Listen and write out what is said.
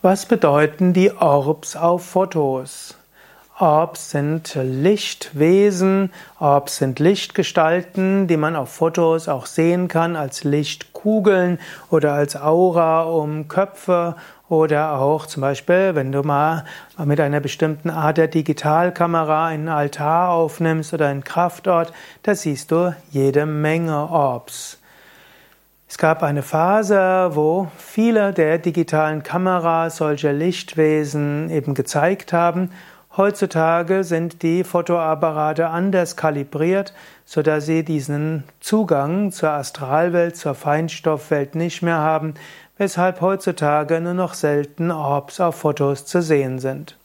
Was bedeuten die Orbs auf Fotos? Orbs sind Lichtwesen, Orbs sind Lichtgestalten, die man auf Fotos auch sehen kann als Lichtkugeln oder als Aura um Köpfe oder auch zum Beispiel, wenn du mal mit einer bestimmten Art der Digitalkamera einen Altar aufnimmst oder einen Kraftort, da siehst du jede Menge Orbs. Es gab eine Phase, wo viele der digitalen Kameras solche Lichtwesen eben gezeigt haben. Heutzutage sind die Fotoapparate anders kalibriert, so dass sie diesen Zugang zur Astralwelt, zur Feinstoffwelt nicht mehr haben, weshalb heutzutage nur noch selten Orbs auf Fotos zu sehen sind.